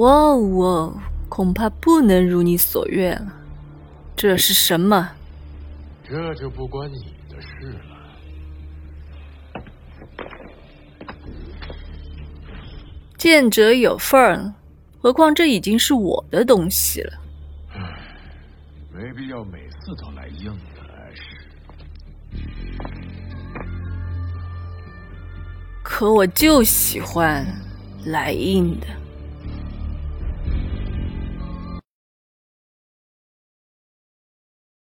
哇哦，恐怕不能如你所愿了。这是什么？这就不关你的事了。见者有份儿，何况这已经是我的东西了。唉，没必要每次都来硬的，而是。可我就喜欢来硬的。